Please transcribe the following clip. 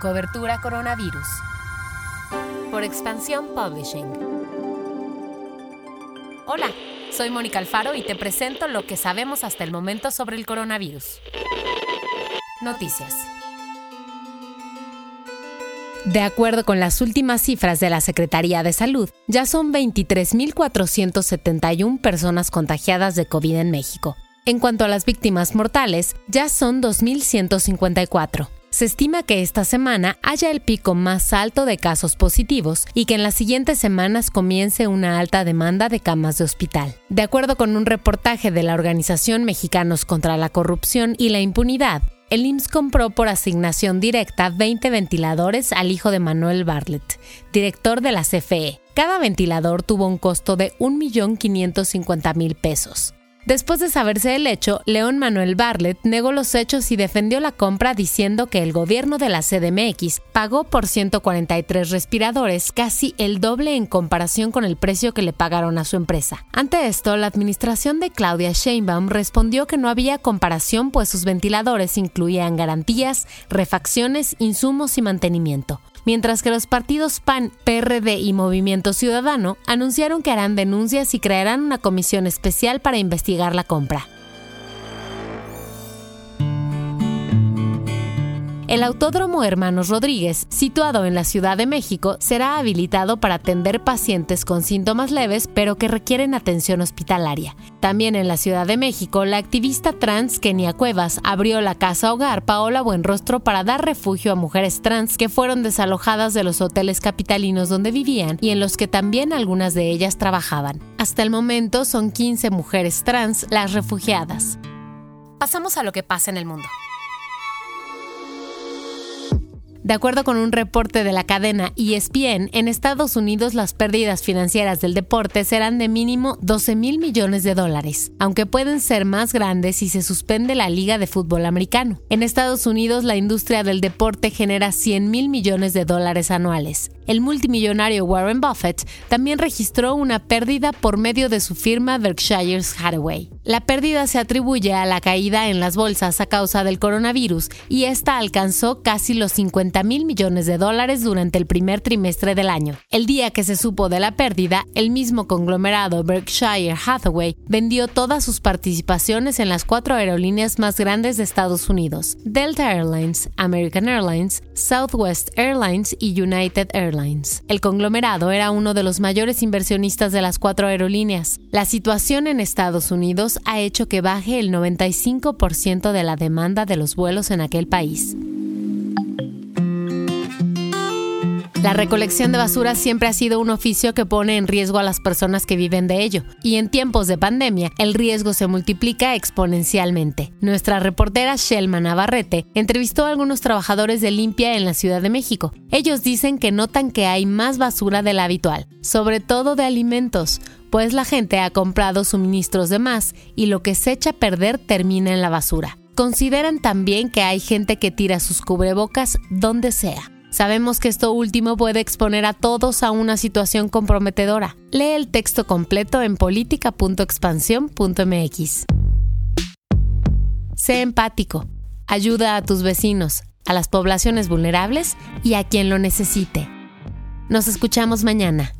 Cobertura Coronavirus. Por Expansión Publishing. Hola, soy Mónica Alfaro y te presento lo que sabemos hasta el momento sobre el coronavirus. Noticias. De acuerdo con las últimas cifras de la Secretaría de Salud, ya son 23.471 personas contagiadas de COVID en México. En cuanto a las víctimas mortales, ya son 2.154. Se estima que esta semana haya el pico más alto de casos positivos y que en las siguientes semanas comience una alta demanda de camas de hospital. De acuerdo con un reportaje de la Organización Mexicanos contra la Corrupción y la Impunidad, el IMSS compró por asignación directa 20 ventiladores al hijo de Manuel Bartlett, director de la CFE. Cada ventilador tuvo un costo de 1.550.000 pesos. Después de saberse el hecho, León Manuel Bartlett negó los hechos y defendió la compra diciendo que el gobierno de la CDMX pagó por 143 respiradores, casi el doble en comparación con el precio que le pagaron a su empresa. Ante esto, la administración de Claudia Sheinbaum respondió que no había comparación pues sus ventiladores incluían garantías, refacciones, insumos y mantenimiento mientras que los partidos PAN, PRD y Movimiento Ciudadano anunciaron que harán denuncias y crearán una comisión especial para investigar la compra. El Autódromo Hermanos Rodríguez, situado en la Ciudad de México, será habilitado para atender pacientes con síntomas leves pero que requieren atención hospitalaria. También en la Ciudad de México, la activista trans Kenia Cuevas abrió la casa hogar Paola Buenrostro para dar refugio a mujeres trans que fueron desalojadas de los hoteles capitalinos donde vivían y en los que también algunas de ellas trabajaban. Hasta el momento son 15 mujeres trans las refugiadas. Pasamos a lo que pasa en el mundo. De acuerdo con un reporte de la cadena ESPN, en Estados Unidos las pérdidas financieras del deporte serán de mínimo 12 mil millones de dólares, aunque pueden ser más grandes si se suspende la Liga de Fútbol Americano. En Estados Unidos la industria del deporte genera 100 mil millones de dólares anuales. El multimillonario Warren Buffett también registró una pérdida por medio de su firma Berkshire Hathaway. La pérdida se atribuye a la caída en las bolsas a causa del coronavirus y esta alcanzó casi los 50 mil millones de dólares durante el primer trimestre del año. El día que se supo de la pérdida, el mismo conglomerado Berkshire Hathaway vendió todas sus participaciones en las cuatro aerolíneas más grandes de Estados Unidos: Delta Airlines, American Airlines, Southwest Airlines y United Airlines. El conglomerado era uno de los mayores inversionistas de las cuatro aerolíneas. La situación en Estados Unidos ha hecho que baje el 95% de la demanda de los vuelos en aquel país. La recolección de basura siempre ha sido un oficio que pone en riesgo a las personas que viven de ello, y en tiempos de pandemia el riesgo se multiplica exponencialmente. Nuestra reportera Shelma Navarrete entrevistó a algunos trabajadores de limpia en la Ciudad de México. Ellos dicen que notan que hay más basura de la habitual, sobre todo de alimentos, pues la gente ha comprado suministros de más y lo que se echa a perder termina en la basura. Consideran también que hay gente que tira sus cubrebocas donde sea. Sabemos que esto último puede exponer a todos a una situación comprometedora. Lee el texto completo en política.expansión.mx. Sé empático. Ayuda a tus vecinos, a las poblaciones vulnerables y a quien lo necesite. Nos escuchamos mañana.